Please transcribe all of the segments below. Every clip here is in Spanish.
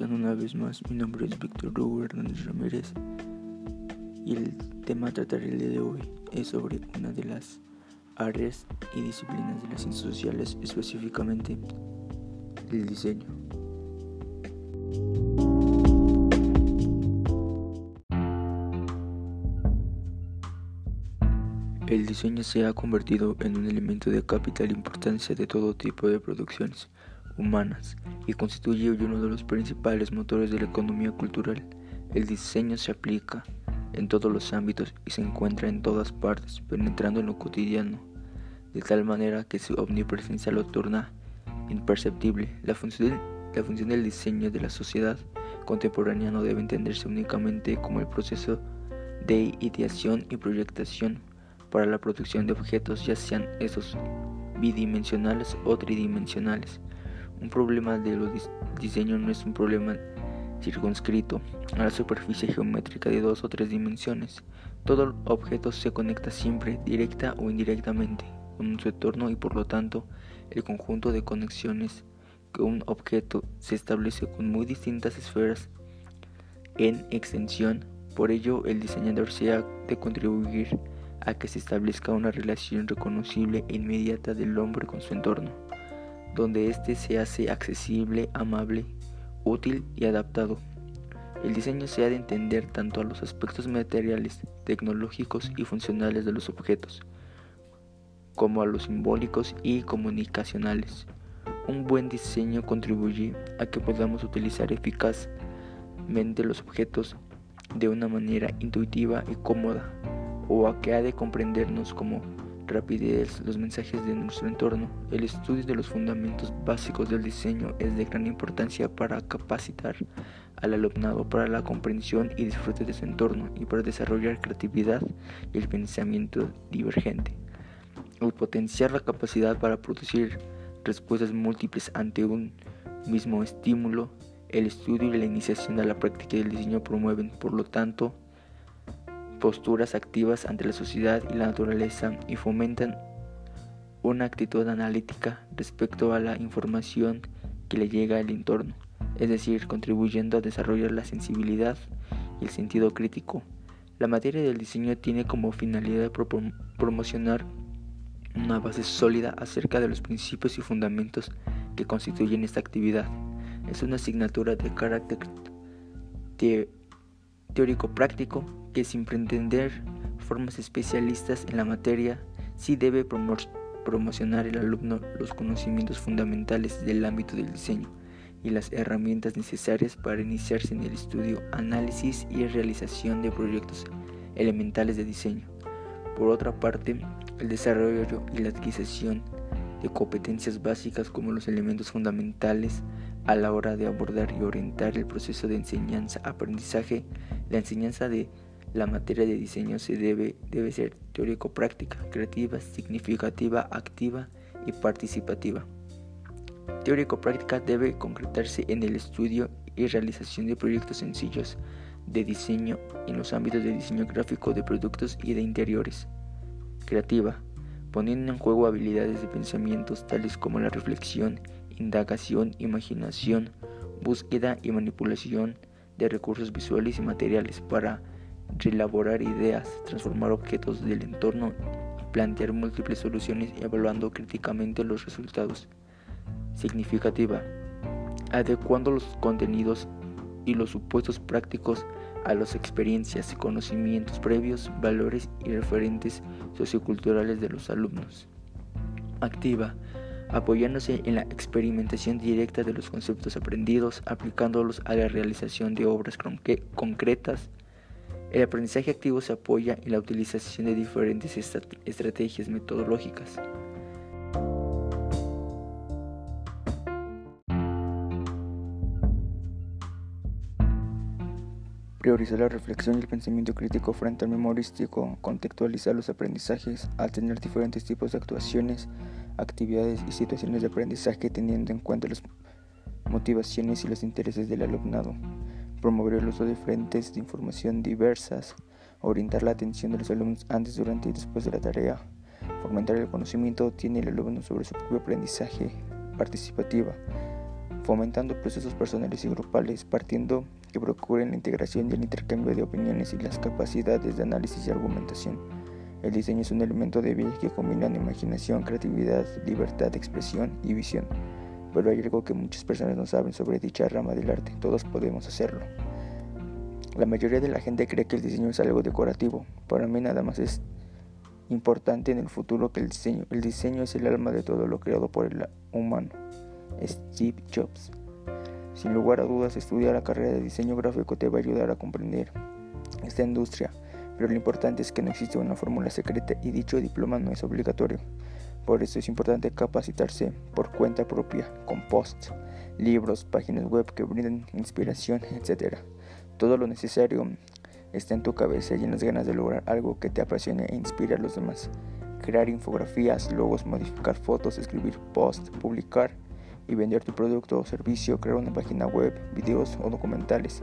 una vez más? Mi nombre es Víctor Hugo Hernández Ramírez y el tema a tratar el día de hoy es sobre una de las áreas y disciplinas de las ciencias sociales, específicamente el diseño. El diseño se ha convertido en un elemento de capital importancia de todo tipo de producciones humanas y constituye uno de los principales motores de la economía cultural. El diseño se aplica en todos los ámbitos y se encuentra en todas partes, penetrando en lo cotidiano, de tal manera que su omnipresencia lo torna imperceptible. La función, la función del diseño de la sociedad contemporánea no debe entenderse únicamente como el proceso de ideación y proyectación para la producción de objetos, ya sean esos bidimensionales o tridimensionales. Un problema de los diseño no es un problema circunscrito a la superficie geométrica de dos o tres dimensiones. Todo objeto se conecta siempre, directa o indirectamente, con su entorno y por lo tanto el conjunto de conexiones que un objeto se establece con muy distintas esferas en extensión. Por ello, el diseñador se ha de contribuir a que se establezca una relación reconocible e inmediata del hombre con su entorno donde éste se hace accesible, amable, útil y adaptado. El diseño se ha de entender tanto a los aspectos materiales, tecnológicos y funcionales de los objetos, como a los simbólicos y comunicacionales. Un buen diseño contribuye a que podamos utilizar eficazmente los objetos de una manera intuitiva y cómoda, o a que ha de comprendernos como rapidez los mensajes de nuestro entorno. El estudio de los fundamentos básicos del diseño es de gran importancia para capacitar al alumnado para la comprensión y disfrute de su entorno y para desarrollar creatividad y el pensamiento divergente. Al potenciar la capacidad para producir respuestas múltiples ante un mismo estímulo, el estudio y la iniciación de la práctica del diseño promueven, por lo tanto, posturas activas ante la sociedad y la naturaleza y fomentan una actitud analítica respecto a la información que le llega al entorno, es decir, contribuyendo a desarrollar la sensibilidad y el sentido crítico. La materia del diseño tiene como finalidad promocionar una base sólida acerca de los principios y fundamentos que constituyen esta actividad. Es una asignatura de carácter teórico-práctico que sin pretender formas especialistas en la materia, sí debe promocionar el alumno los conocimientos fundamentales del ámbito del diseño y las herramientas necesarias para iniciarse en el estudio, análisis y realización de proyectos elementales de diseño. Por otra parte, el desarrollo y la adquisición de competencias básicas como los elementos fundamentales a la hora de abordar y orientar el proceso de enseñanza-aprendizaje, la enseñanza de la materia de diseño se debe, debe ser teórico-práctica, creativa, significativa, activa y participativa. Teórico-práctica debe concretarse en el estudio y realización de proyectos sencillos de diseño en los ámbitos de diseño gráfico de productos y de interiores. Creativa, poniendo en juego habilidades de pensamientos tales como la reflexión, indagación, imaginación, búsqueda y manipulación de recursos visuales y materiales para reelaborar ideas, transformar objetos del entorno y plantear múltiples soluciones evaluando críticamente los resultados. Significativa. Adecuando los contenidos y los supuestos prácticos a las experiencias, conocimientos previos, valores y referentes socioculturales de los alumnos. Activa apoyándose en la experimentación directa de los conceptos aprendidos, aplicándolos a la realización de obras concretas. El aprendizaje activo se apoya en la utilización de diferentes estrategias metodológicas. Priorizar la reflexión y el pensamiento crítico frente al memorístico, contextualizar los aprendizajes al tener diferentes tipos de actuaciones, actividades y situaciones de aprendizaje teniendo en cuenta las motivaciones y los intereses del alumnado, promover el uso de fuentes de información diversas, orientar la atención de los alumnos antes, durante y después de la tarea, fomentar el conocimiento tiene el alumno sobre su propio aprendizaje participativa, fomentando procesos personales y grupales, partiendo que procuren la integración y el intercambio de opiniones y las capacidades de análisis y argumentación. El diseño es un elemento de vida que combina imaginación, creatividad, libertad de expresión y visión. Pero hay algo que muchas personas no saben sobre dicha rama del arte, todos podemos hacerlo. La mayoría de la gente cree que el diseño es algo decorativo, para mí nada más es importante en el futuro que el diseño, el diseño es el alma de todo lo creado por el humano. Steve Jobs. Sin lugar a dudas, estudiar la carrera de diseño gráfico te va a ayudar a comprender esta industria, pero lo importante es que no existe una fórmula secreta y dicho diploma no es obligatorio. Por eso es importante capacitarse por cuenta propia, con posts, libros, páginas web que brinden inspiración, etc. Todo lo necesario está en tu cabeza y en las ganas de lograr algo que te apasione e inspire a los demás. Crear infografías, logos, modificar fotos, escribir posts, publicar y vender tu producto o servicio, crear una página web, videos o documentales.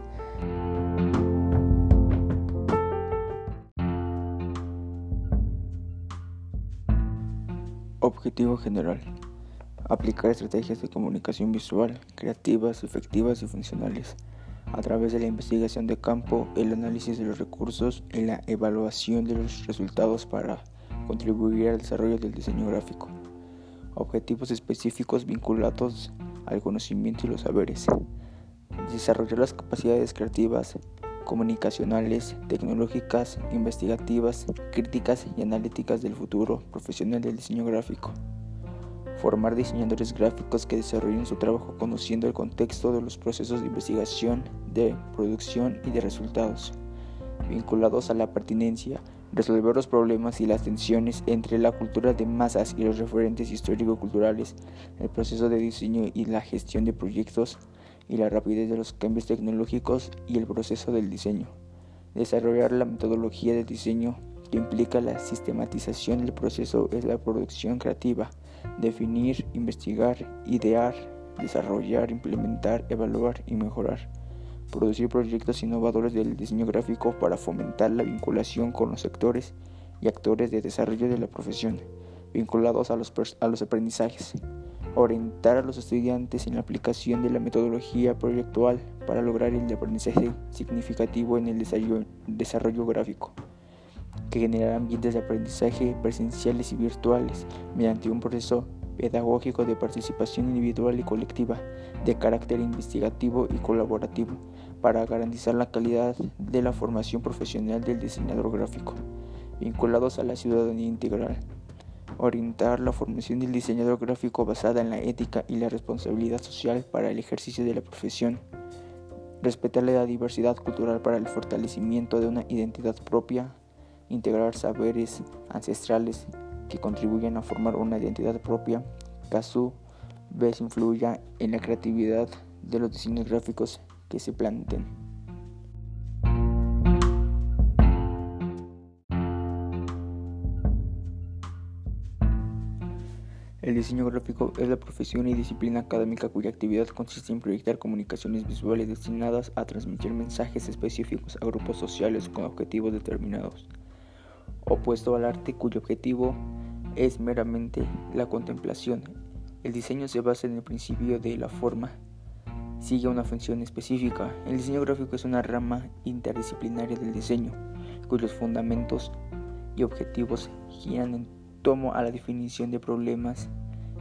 Objetivo general. Aplicar estrategias de comunicación visual, creativas, efectivas y funcionales a través de la investigación de campo, el análisis de los recursos y la evaluación de los resultados para contribuir al desarrollo del diseño gráfico. Objetivos específicos vinculados al conocimiento y los saberes. Desarrollar las capacidades creativas, comunicacionales, tecnológicas, investigativas, críticas y analíticas del futuro profesional del diseño gráfico. Formar diseñadores gráficos que desarrollen su trabajo conociendo el contexto de los procesos de investigación, de producción y de resultados, vinculados a la pertinencia, resolver los problemas y las tensiones entre la cultura de masas y los referentes histórico-culturales, el proceso de diseño y la gestión de proyectos y la rapidez de los cambios tecnológicos y el proceso del diseño. Desarrollar la metodología de diseño que implica la sistematización del proceso es la producción creativa definir, investigar, idear, desarrollar, implementar, evaluar y mejorar. Producir proyectos innovadores del diseño gráfico para fomentar la vinculación con los sectores y actores de desarrollo de la profesión, vinculados a los, a los aprendizajes. Orientar a los estudiantes en la aplicación de la metodología proyectual para lograr el aprendizaje significativo en el desarrollo gráfico que generará ambientes de aprendizaje presenciales y virtuales mediante un proceso pedagógico de participación individual y colectiva de carácter investigativo y colaborativo para garantizar la calidad de la formación profesional del diseñador gráfico, vinculados a la ciudadanía integral. Orientar la formación del diseñador gráfico basada en la ética y la responsabilidad social para el ejercicio de la profesión. Respetar la diversidad cultural para el fortalecimiento de una identidad propia integrar saberes ancestrales que contribuyen a formar una identidad propia, que a su vez influya en la creatividad de los diseños gráficos que se planteen. El diseño gráfico es la profesión y disciplina académica cuya actividad consiste en proyectar comunicaciones visuales destinadas a transmitir mensajes específicos a grupos sociales con objetivos determinados opuesto al arte cuyo objetivo es meramente la contemplación. El diseño se basa en el principio de la forma, sigue una función específica. El diseño gráfico es una rama interdisciplinaria del diseño, cuyos fundamentos y objetivos giran en torno a la definición de problemas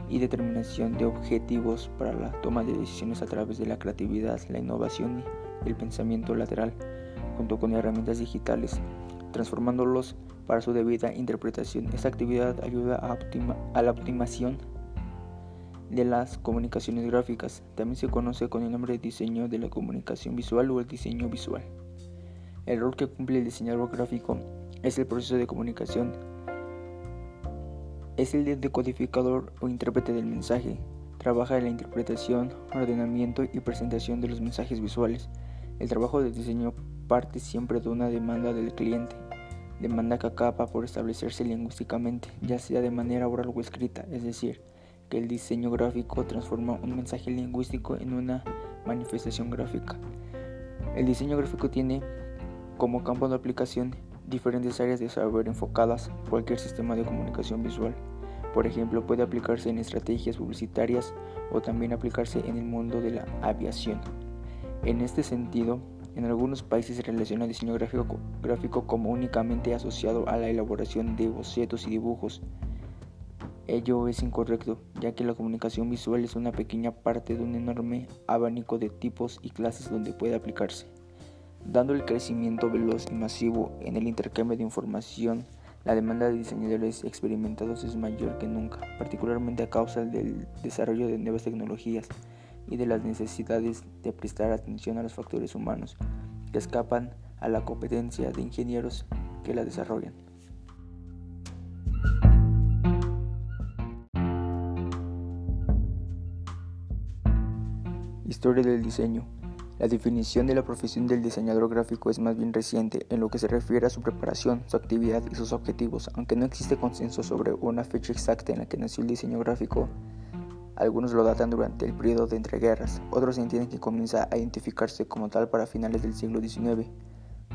y determinación de objetivos para la toma de decisiones a través de la creatividad, la innovación y el pensamiento lateral, junto con herramientas digitales, transformándolos para su debida interpretación. Esta actividad ayuda a, la optimización de las comunicaciones gráficas. También se conoce con el nombre de diseño de la comunicación visual o el diseño visual. El rol que cumple el diseñador gráfico es el proceso de comunicación. Es el de decodificador o intérprete del mensaje. Trabaja en la interpretación, ordenamiento y presentación de los mensajes visuales. El trabajo de diseño parte siempre de una demanda del cliente demanda que acaba por establecerse lingüísticamente, ya sea de manera oral o escrita, es decir, que el diseño gráfico transforma un mensaje lingüístico en una manifestación gráfica. El diseño gráfico tiene como campo de aplicación diferentes áreas de saber enfocadas cualquier sistema de comunicación visual. Por ejemplo, puede aplicarse en estrategias publicitarias o también aplicarse en el mundo de la aviación. En este sentido, en algunos países se relaciona el diseño gráfico, como únicamente asociado a la elaboración de bocetos y dibujos. Ello es incorrecto, ya que la comunicación visual es una pequeña parte de un enorme abanico de tipos y clases donde puede aplicarse. Dando el crecimiento veloz y masivo en el intercambio de información, la demanda de diseñadores experimentados es mayor que nunca, particularmente a causa del desarrollo de nuevas tecnologías y de las necesidades de prestar atención a los factores humanos que escapan a la competencia de ingenieros que la desarrollan. Historia del diseño. La definición de la profesión del diseñador gráfico es más bien reciente en lo que se refiere a su preparación, su actividad y sus objetivos, aunque no existe consenso sobre una fecha exacta en la que nació el diseño gráfico. Algunos lo datan durante el periodo de entreguerras, otros entienden que comienza a identificarse como tal para finales del siglo XIX.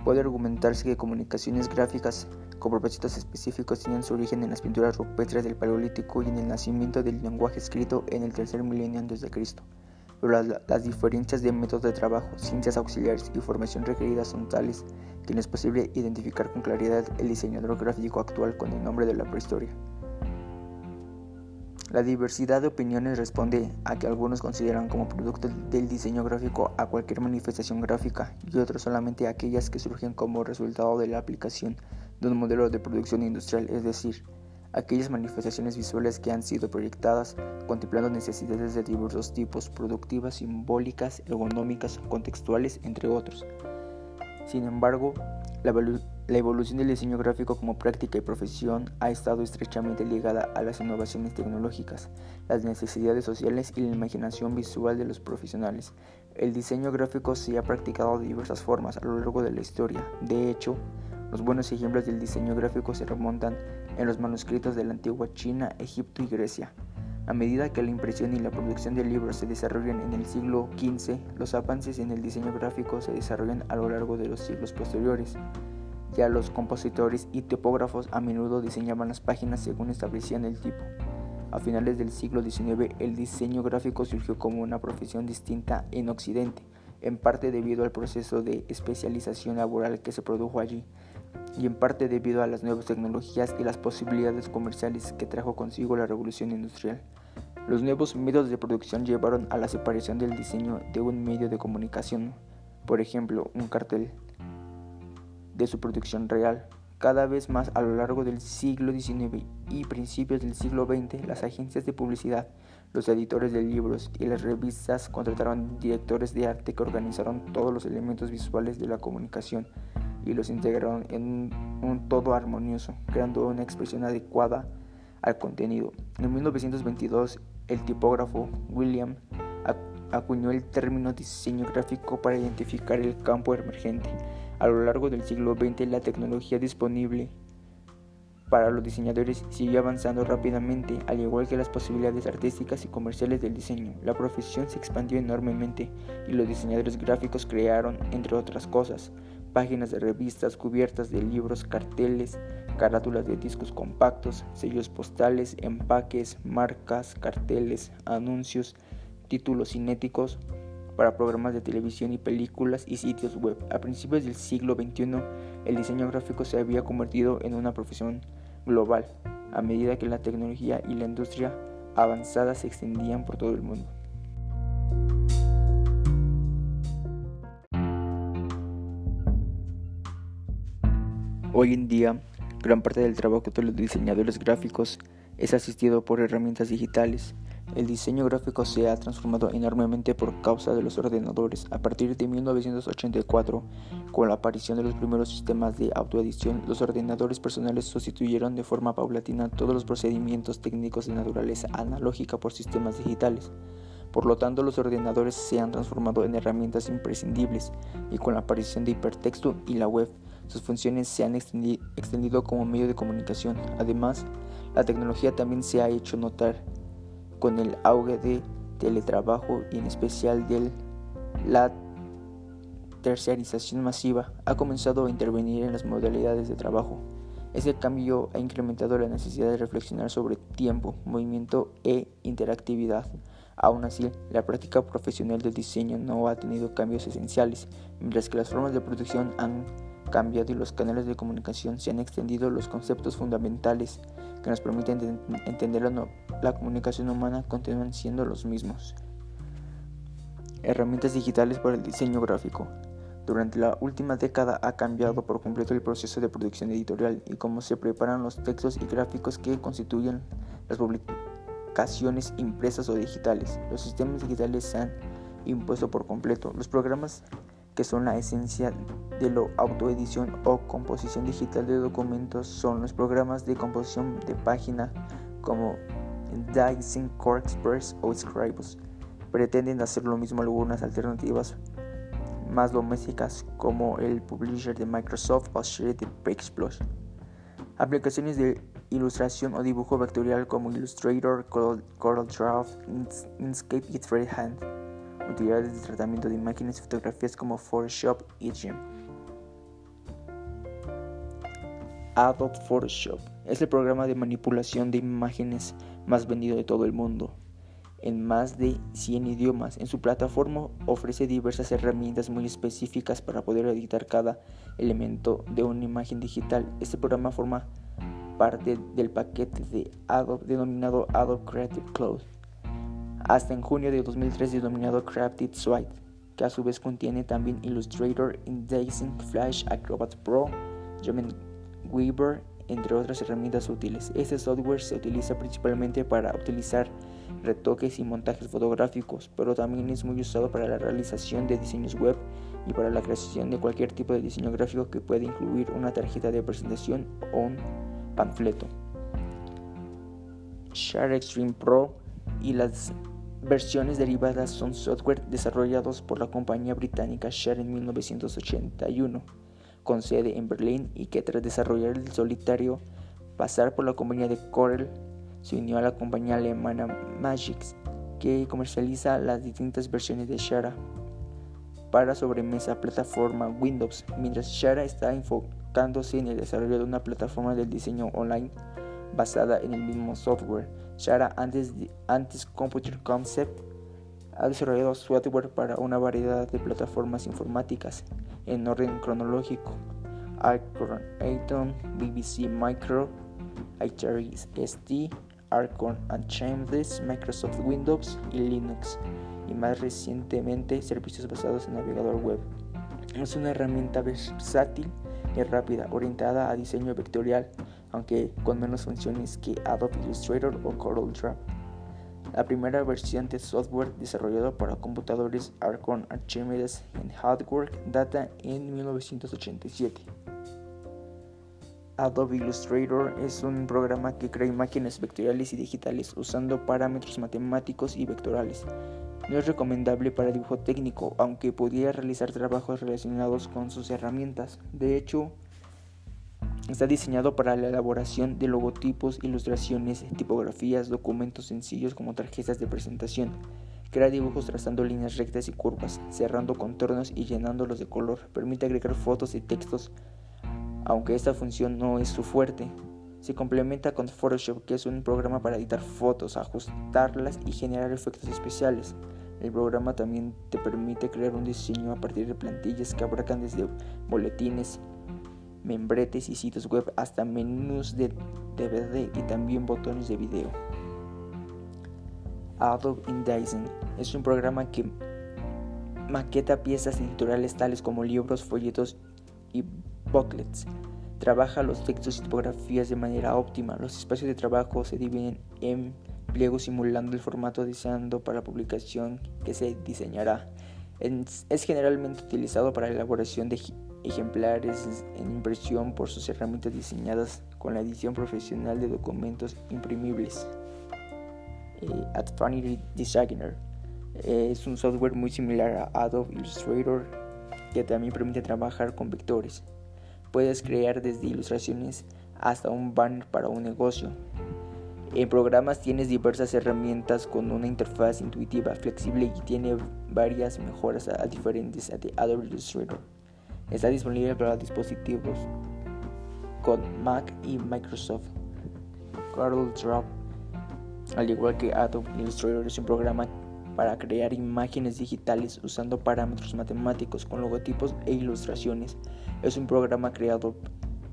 Puede argumentarse que comunicaciones gráficas con propósitos específicos tienen su origen en las pinturas rupestres del Paleolítico y en el nacimiento del lenguaje escrito en el tercer milenio antes de Cristo pero las, diferencias de métodos de trabajo, ciencias auxiliares y formación requeridas son tales que no es posible identificar con claridad el diseñador gráfico actual con el nombre de la prehistoria. La diversidad de opiniones responde a que algunos consideran como producto del diseño gráfico a cualquier manifestación gráfica y otros solamente aquellas que surgen como resultado de la aplicación de un modelo de producción industrial, es decir, aquellas manifestaciones visuales que han sido proyectadas contemplando necesidades de diversos tipos, productivas, simbólicas, ergonómicas, contextuales, entre otros. Sin embargo, la, evolución del diseño gráfico como práctica y profesión ha estado estrechamente ligada a las innovaciones tecnológicas, las necesidades sociales y la imaginación visual de los profesionales. El diseño gráfico se ha practicado de diversas formas a lo largo de la historia. De hecho, los buenos ejemplos del diseño gráfico se remontan en los manuscritos de la antigua China, Egipto y Grecia. A medida que la impresión y la producción de libros se desarrollan en el siglo XV, los avances en el diseño gráfico se desarrollan a lo largo de los siglos posteriores. Ya los compositores y tipógrafos a menudo diseñaban las páginas según establecían el tipo. A finales del siglo XIX, el diseño gráfico surgió como una profesión distinta en Occidente, en parte debido al proceso de especialización laboral que se produjo allí y en parte debido a las nuevas tecnologías y las posibilidades comerciales que trajo consigo la revolución industrial. Los nuevos métodos de producción llevaron a la separación del diseño de un medio de comunicación, por ejemplo, un cartel, de su producción real. Cada vez más a lo largo del siglo XIX y principios del siglo XX, las agencias de publicidad, los editores de libros y las revistas contrataron directores de arte que organizaron todos los elementos visuales de la comunicación y los integraron en un todo armonioso, creando una expresión adecuada al contenido. En 1922, el tipógrafo William acuñó el término diseño gráfico para identificar el campo emergente. A lo largo del siglo XX, la tecnología disponible para los diseñadores siguió avanzando rápidamente, al igual que las posibilidades artísticas y comerciales del diseño. La profesión se expandió enormemente y los diseñadores gráficos crearon, entre otras cosas, páginas de revistas, cubiertas de libros, carteles, carátulas de discos compactos, sellos postales, empaques, marcas, carteles, anuncios, títulos cinéticos para programas de televisión y películas y sitios web. A principios del siglo XXI, el diseño gráfico se había convertido en una profesión global, a medida que la tecnología y la industria avanzada se extendían por todo el mundo. Hoy en día, gran parte del trabajo de los diseñadores gráficos es asistido por herramientas digitales. El diseño gráfico se ha transformado enormemente por causa de los ordenadores. A partir de 1984, con la aparición de los primeros sistemas de autoedición, los ordenadores personales sustituyeron de forma paulatina todos los procedimientos técnicos de naturaleza analógica por sistemas digitales. Por lo tanto, los ordenadores se han transformado en herramientas imprescindibles y con la aparición de hipertexto y la web, sus funciones se han extendido como medio de comunicación. Además, la tecnología también se ha hecho notar con el auge de teletrabajo y en especial de la terciarización masiva ha comenzado a intervenir en las modalidades de trabajo. Ese cambio ha incrementado la necesidad de reflexionar sobre tiempo, movimiento e interactividad. Aún así, la práctica profesional del diseño no ha tenido cambios esenciales, mientras que las formas de producción han cambiado y los canales de comunicación se han extendido, los conceptos fundamentales que nos permiten entender la, la comunicación humana continúan siendo los mismos. Herramientas digitales para el diseño gráfico. Durante la última década ha cambiado por completo el proceso de producción editorial y cómo se preparan los textos y gráficos que constituyen las publicaciones impresas o digitales. Los sistemas digitales se han impuesto por completo. Los programas que son la esencia de la autoedición o composición digital de documentos son los programas de composición de página como Dyson Core Express o Scribus. Pretenden hacer lo mismo algunas alternativas más domésticas como el publisher de Microsoft o Shredded Exploit. Aplicaciones de ilustración o dibujo vectorial como Illustrator, CorelDRAW, Inkscape y Freehand. Utilidades de tratamiento de imágenes y fotografías como Photoshop y GIMP. Adobe Photoshop es el programa de manipulación de imágenes más vendido de todo el mundo en más de 100 idiomas. En su plataforma ofrece diversas herramientas muy específicas para poder editar cada elemento de una imagen digital. Este programa forma parte del paquete de Adobe denominado Adobe Creative Cloud, hasta en junio de 2003 denominado Creative Suite, que a su vez contiene también Illustrator, InDesign, Flash, Acrobat Pro, Weaver, entre otras herramientas útiles. Este software se utiliza principalmente para utilizar retoques y montajes fotográficos, pero también es muy usado para la realización de diseños web y para la creación de cualquier tipo de diseño gráfico que pueda incluir una tarjeta de presentación o un panfleto. Share Extreme Pro y las versiones derivadas son software desarrollados por la compañía británica Share en 1981, con sede en Berlín y que tras desarrollar el solitario pasar por la compañía de Corel se unió a la compañía alemana Magix, que comercializa las distintas versiones de Shara para sobremesa plataforma Windows, mientras Shara está enfocándose en el desarrollo de una plataforma del diseño online basada en el mismo software. Shara, antes, antes Computer Concept, ha desarrollado software para una variedad de plataformas informáticas en orden cronológico. Acorn Atom, BBC Micro, ST, Archon Shameless, Microsoft Windows y Linux, y más recientemente servicios basados en navegador web. Es una herramienta versátil y rápida, orientada a diseño vectorial, aunque con menos funciones que Adobe Illustrator o CorelDRAW. La primera versión de software desarrollado para computadores Archon Archimedes en hardware data en 1987. Adobe Illustrator es un programa que crea imágenes vectoriales y digitales usando parámetros matemáticos y vectorales. No es recomendable para dibujo técnico, aunque podría realizar trabajos relacionados con sus herramientas. De hecho, está diseñado para la elaboración de logotipos, ilustraciones, tipografías, documentos sencillos como tarjetas de presentación. Crea dibujos trazando líneas rectas y curvas, cerrando contornos y llenándolos de color. Permite agregar fotos y textos aunque esta función no es su fuerte. Se complementa con Photoshop, que es un programa para editar fotos, ajustarlas y generar efectos especiales. El programa también te permite crear un diseño a partir de plantillas que abarcan desde boletines, membretes y sitios web hasta menús de DVD y también botones de video. Adobe InDesign es un programa que maqueta piezas editoriales tales como libros, folletos y booklets. Trabaja los textos y tipografías de manera óptima. Los espacios de trabajo se dividen en pliegos simulando el formato deseando para la publicación que se diseñará. Es generalmente utilizado para la elaboración de ejemplares en impresión por sus herramientas diseñadas con la edición profesional de documentos imprimibles. Eh, Designer eh, es un software muy similar a Adobe Illustrator que también permite trabajar con vectores. Puedes crear desde ilustraciones hasta un banner para un negocio. En programas tienes diversas herramientas con una interfaz intuitiva, flexible y tiene varias mejoras a diferentes de Adobe Illustrator. Está disponible para dispositivos con Mac y Microsoft. Drop, al igual que Adobe Illustrator, es un programa para crear imágenes digitales usando parámetros matemáticos con logotipos e ilustraciones. Es un programa creado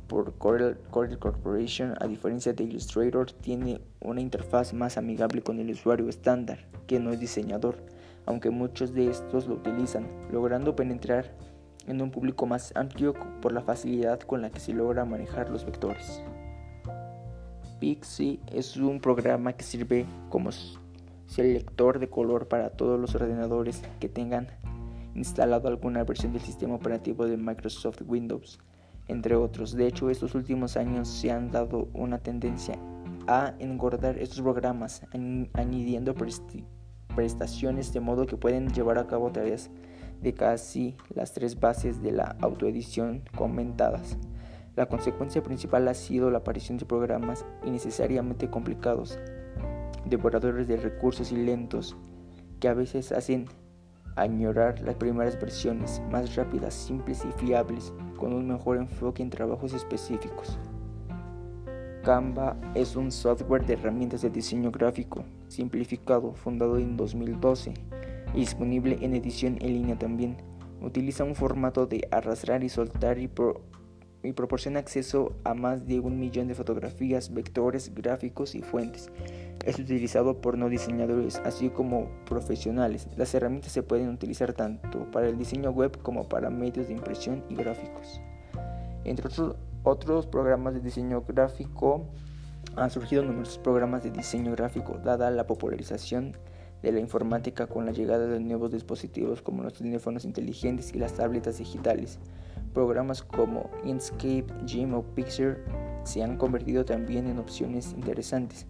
por Corel, Corporation, a diferencia de Illustrator, tiene una interfaz más amigable con el usuario estándar, que no es diseñador, aunque muchos de estos lo utilizan, logrando penetrar en un público más amplio por la facilidad con la que se logra manejar los vectores. Pixie es un programa que sirve como selector de color para todos los ordenadores que tengan instalado alguna versión del sistema operativo de Microsoft Windows, entre otros. De hecho, estos últimos años se han dado una tendencia a engordar estos programas, añadiendo prestaciones de modo que pueden llevar a cabo tareas de casi las tres bases de la autoedición comentadas. La consecuencia principal ha sido la aparición de programas innecesariamente complicados, devoradores de recursos y lentos, que a veces hacen añorar las primeras versiones más rápidas, simples y fiables, con un mejor enfoque en trabajos específicos. Canva es un software de herramientas de diseño gráfico simplificado, fundado en 2012 y disponible en edición en línea también. Utiliza un formato de arrastrar y soltar y, y proporciona acceso a más de un millón de fotografías, vectores, gráficos y fuentes. Es utilizado por no diseñadores así como profesionales. Las herramientas se pueden utilizar tanto para el diseño web como para medios de impresión y gráficos. Entre otros, otros programas de diseño gráfico han surgido numerosos programas de diseño gráfico dada la popularización de la informática con la llegada de nuevos dispositivos como los teléfonos inteligentes y las tabletas digitales. Programas como Inkscape, Gym o Pixar se han convertido también en opciones interesantes.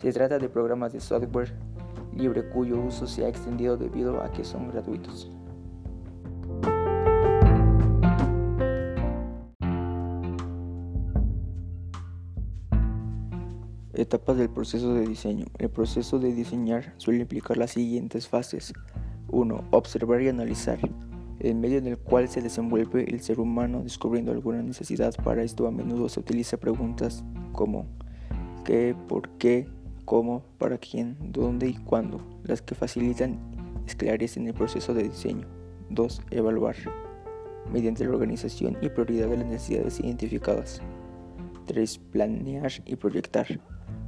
Se trata de programas de software libre cuyo uso se ha extendido debido a que son gratuitos. Etapas del proceso de diseño. El proceso de diseñar suele implicar las siguientes fases. 1. Observar y analizar. El medio en el cual se desenvuelve el ser humano descubriendo alguna necesidad. Para esto a menudo se utiliza preguntas como ¿qué? ¿por qué? ¿cómo? ¿para quién? ¿dónde y cuándo? Las que facilitan esclarecen el proceso de diseño. 2. Evaluar. Mediante la organización y prioridad de las necesidades identificadas. 3. Planear y proyectar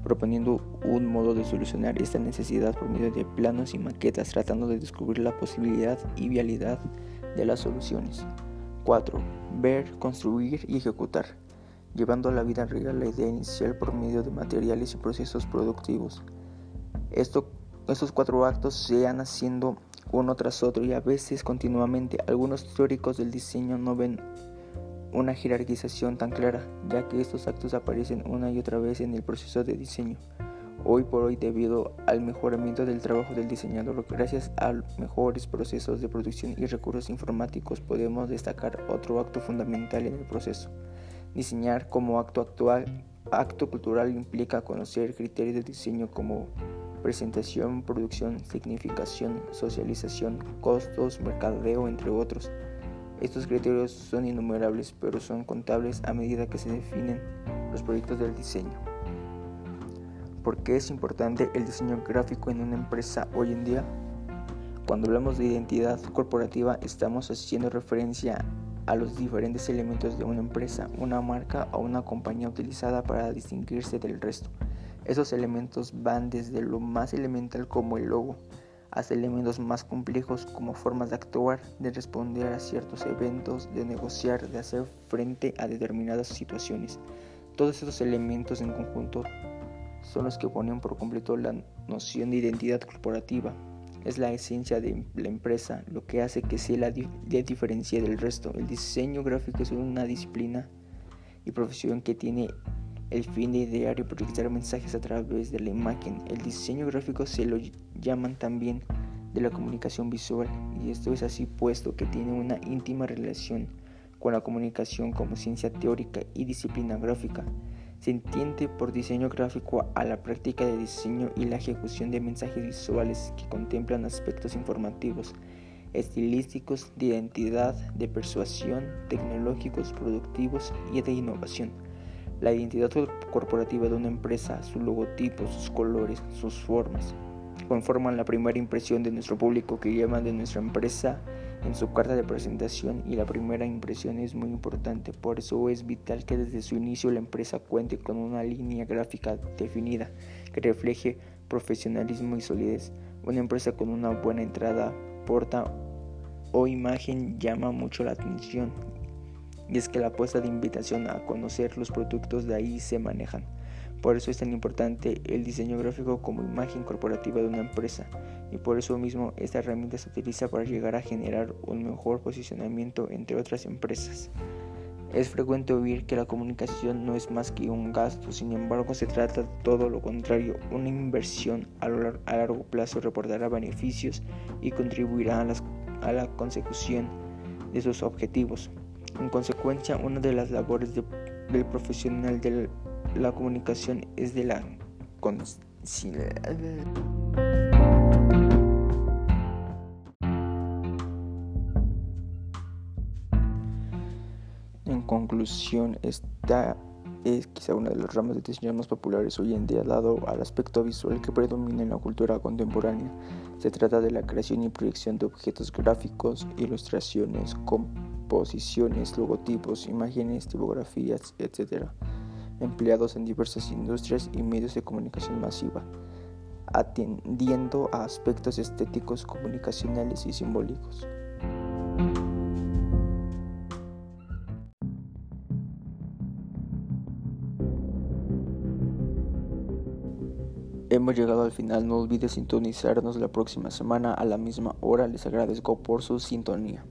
proponiendo un modo de solucionar esta necesidad por medio de planos y maquetas, tratando de descubrir la posibilidad y vialidad de las soluciones. 4. Ver, construir y ejecutar, llevando a la vida real la idea inicial por medio de materiales y procesos productivos. Esto, estos cuatro actos se van haciendo uno tras otro y a veces continuamente. Algunos teóricos del diseño no ven una jerarquización tan clara, ya que estos actos aparecen una y otra vez en el proceso de diseño. Hoy por hoy, debido al mejoramiento del trabajo del diseñador, gracias a mejores procesos de producción y recursos informáticos, podemos destacar otro acto fundamental en el proceso. Diseñar como acto actual, acto cultural implica conocer criterios de diseño como presentación, producción, significación, socialización, costos, mercadeo, entre otros. Estos criterios son innumerables, pero son contables a medida que se definen los proyectos del diseño. ¿Por qué es importante el diseño gráfico en una empresa hoy en día? Cuando hablamos de identidad corporativa estamos haciendo referencia a los diferentes elementos de una empresa, una marca o una compañía utilizada para distinguirse del resto. Esos elementos van desde lo más elemental como el logo, hasta elementos más complejos como formas de actuar, de responder a ciertos eventos, de negociar, de hacer frente a determinadas situaciones. Todos estos elementos en conjunto son los que ponen por completo la noción de identidad corporativa. Es la esencia de la empresa, lo que hace que sea la, diferencia del resto. El diseño gráfico es una disciplina y profesión que tiene el fin de idear y proyectar mensajes a través de la imagen. El diseño gráfico se lo llaman también de la comunicación visual y esto es así puesto que tiene una íntima relación con la comunicación como ciencia teórica y disciplina gráfica. Se entiende por diseño gráfico a la práctica de diseño y la ejecución de mensajes visuales que contemplan aspectos informativos, estilísticos, de identidad, de persuasión, tecnológicos, productivos y de innovación. La identidad corporativa de una empresa, su logotipo, sus colores, sus formas, conforman la primera impresión de nuestro público que llama de nuestra empresa en su carta de presentación y la primera impresión es muy importante, por eso es vital que desde su inicio la empresa cuente con una línea gráfica definida que refleje profesionalismo y solidez. Una empresa con una buena entrada, porta o imagen llama mucho la atención y es que la apuesta de invitación a conocer los productos de ahí se manejan. Por eso es tan importante el diseño gráfico como imagen corporativa de una empresa y por eso mismo esta herramienta se utiliza para llegar a generar un mejor posicionamiento entre otras empresas. Es frecuente oír que la comunicación no es más que un gasto, sin embargo se trata de todo lo contrario, una inversión a, largo plazo reportará beneficios y contribuirá a, la consecución de sus objetivos. En consecuencia, una de las labores del profesional del la comunicación es de la En conclusión, esta es quizá una de las ramas de diseño más populares hoy en día dado al aspecto visual que predomina en la cultura contemporánea. Se trata de la creación y proyección de objetos gráficos, ilustraciones, composiciones, logotipos, imágenes, tipografías, etc empleados en diversas industrias y medios de comunicación masiva, atendiendo a aspectos estéticos, comunicacionales y simbólicos. Hemos llegado al final, no olvides sintonizarnos la próxima semana a la misma hora, les agradezco por su sintonía.